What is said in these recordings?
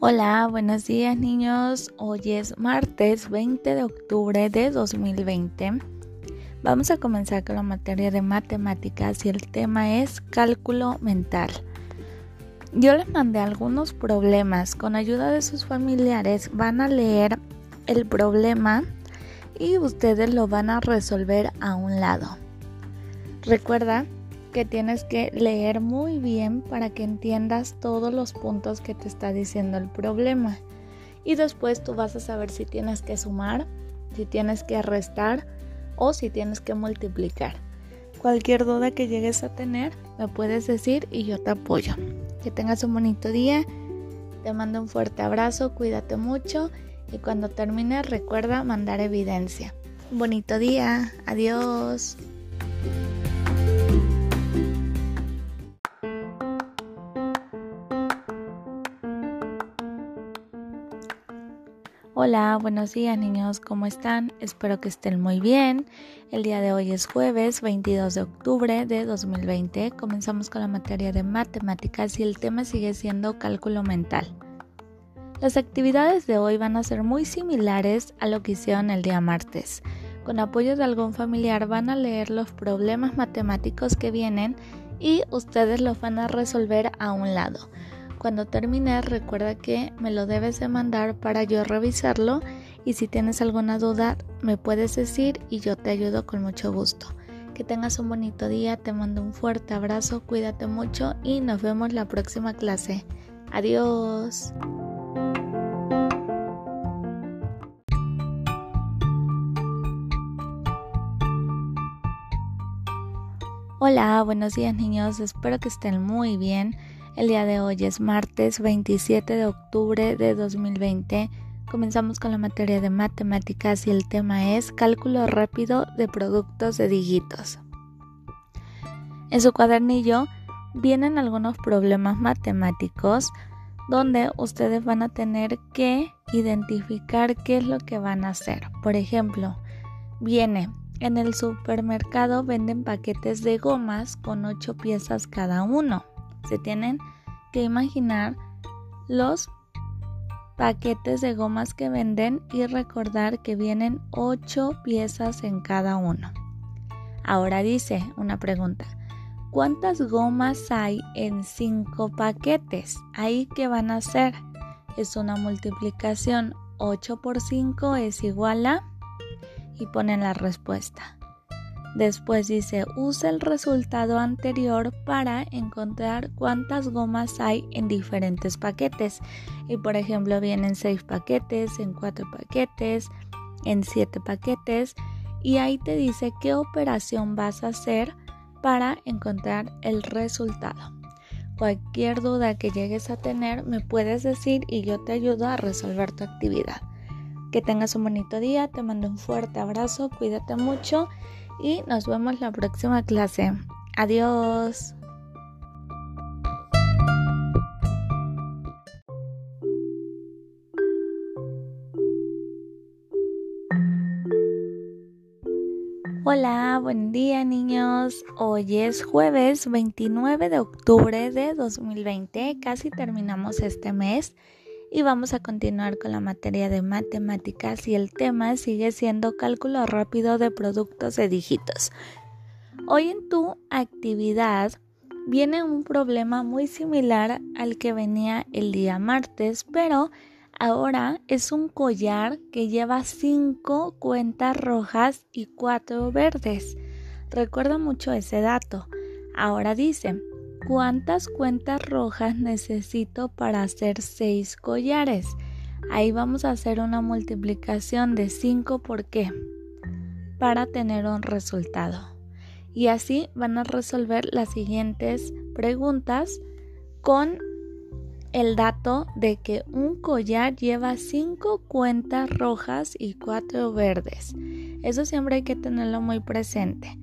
Hola, buenos días niños. Hoy es martes 20 de octubre de 2020. Vamos a comenzar con la materia de matemáticas y el tema es cálculo mental. Yo les mandé algunos problemas. Con ayuda de sus familiares van a leer el problema y ustedes lo van a resolver a un lado. Recuerda que tienes que leer muy bien para que entiendas todos los puntos que te está diciendo el problema. Y después tú vas a saber si tienes que sumar, si tienes que restar o si tienes que multiplicar. Cualquier duda que llegues a tener, me puedes decir y yo te apoyo. Que tengas un bonito día. Te mando un fuerte abrazo, cuídate mucho y cuando termine recuerda mandar evidencia. Un bonito día. Adiós. Hola, buenos días niños, ¿cómo están? Espero que estén muy bien. El día de hoy es jueves 22 de octubre de 2020. Comenzamos con la materia de matemáticas y el tema sigue siendo cálculo mental. Las actividades de hoy van a ser muy similares a lo que hicieron el día martes. Con apoyo de algún familiar van a leer los problemas matemáticos que vienen y ustedes los van a resolver a un lado. Cuando termine recuerda que me lo debes de mandar para yo revisarlo y si tienes alguna duda me puedes decir y yo te ayudo con mucho gusto. Que tengas un bonito día, te mando un fuerte abrazo, cuídate mucho y nos vemos la próxima clase. Adiós. Hola, buenos días niños, espero que estén muy bien. El día de hoy es martes 27 de octubre de 2020. Comenzamos con la materia de matemáticas y el tema es cálculo rápido de productos de dígitos. En su cuadernillo vienen algunos problemas matemáticos donde ustedes van a tener que identificar qué es lo que van a hacer. Por ejemplo, viene en el supermercado venden paquetes de gomas con 8 piezas cada uno. Se tienen que imaginar los paquetes de gomas que venden y recordar que vienen 8 piezas en cada uno. Ahora dice una pregunta. ¿Cuántas gomas hay en 5 paquetes? Ahí que van a hacer? Es una multiplicación. 8 por 5 es igual a... y ponen la respuesta. Después dice, usa el resultado anterior para encontrar cuántas gomas hay en diferentes paquetes. Y por ejemplo, vienen 6 paquetes, en 4 paquetes, en 7 paquetes. Y ahí te dice qué operación vas a hacer para encontrar el resultado. Cualquier duda que llegues a tener me puedes decir y yo te ayudo a resolver tu actividad. Que tengas un bonito día, te mando un fuerte abrazo, cuídate mucho y nos vemos la próxima clase. Adiós. Hola, buen día niños. Hoy es jueves 29 de octubre de 2020. Casi terminamos este mes y vamos a continuar con la materia de matemáticas y el tema sigue siendo cálculo rápido de productos de dígitos. Hoy en tu actividad viene un problema muy similar al que venía el día martes, pero ahora es un collar que lleva cinco cuentas rojas y cuatro verdes. Recuerda mucho ese dato. Ahora dice, ¿Cuántas cuentas rojas necesito para hacer 6 collares? Ahí vamos a hacer una multiplicación de 5 por qué? Para tener un resultado. Y así van a resolver las siguientes preguntas con el dato de que un collar lleva 5 cuentas rojas y 4 verdes. Eso siempre hay que tenerlo muy presente.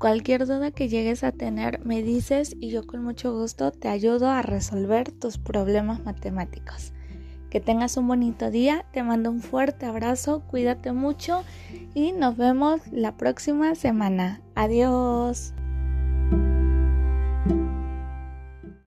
Cualquier duda que llegues a tener me dices y yo con mucho gusto te ayudo a resolver tus problemas matemáticos. Que tengas un bonito día, te mando un fuerte abrazo, cuídate mucho y nos vemos la próxima semana. Adiós.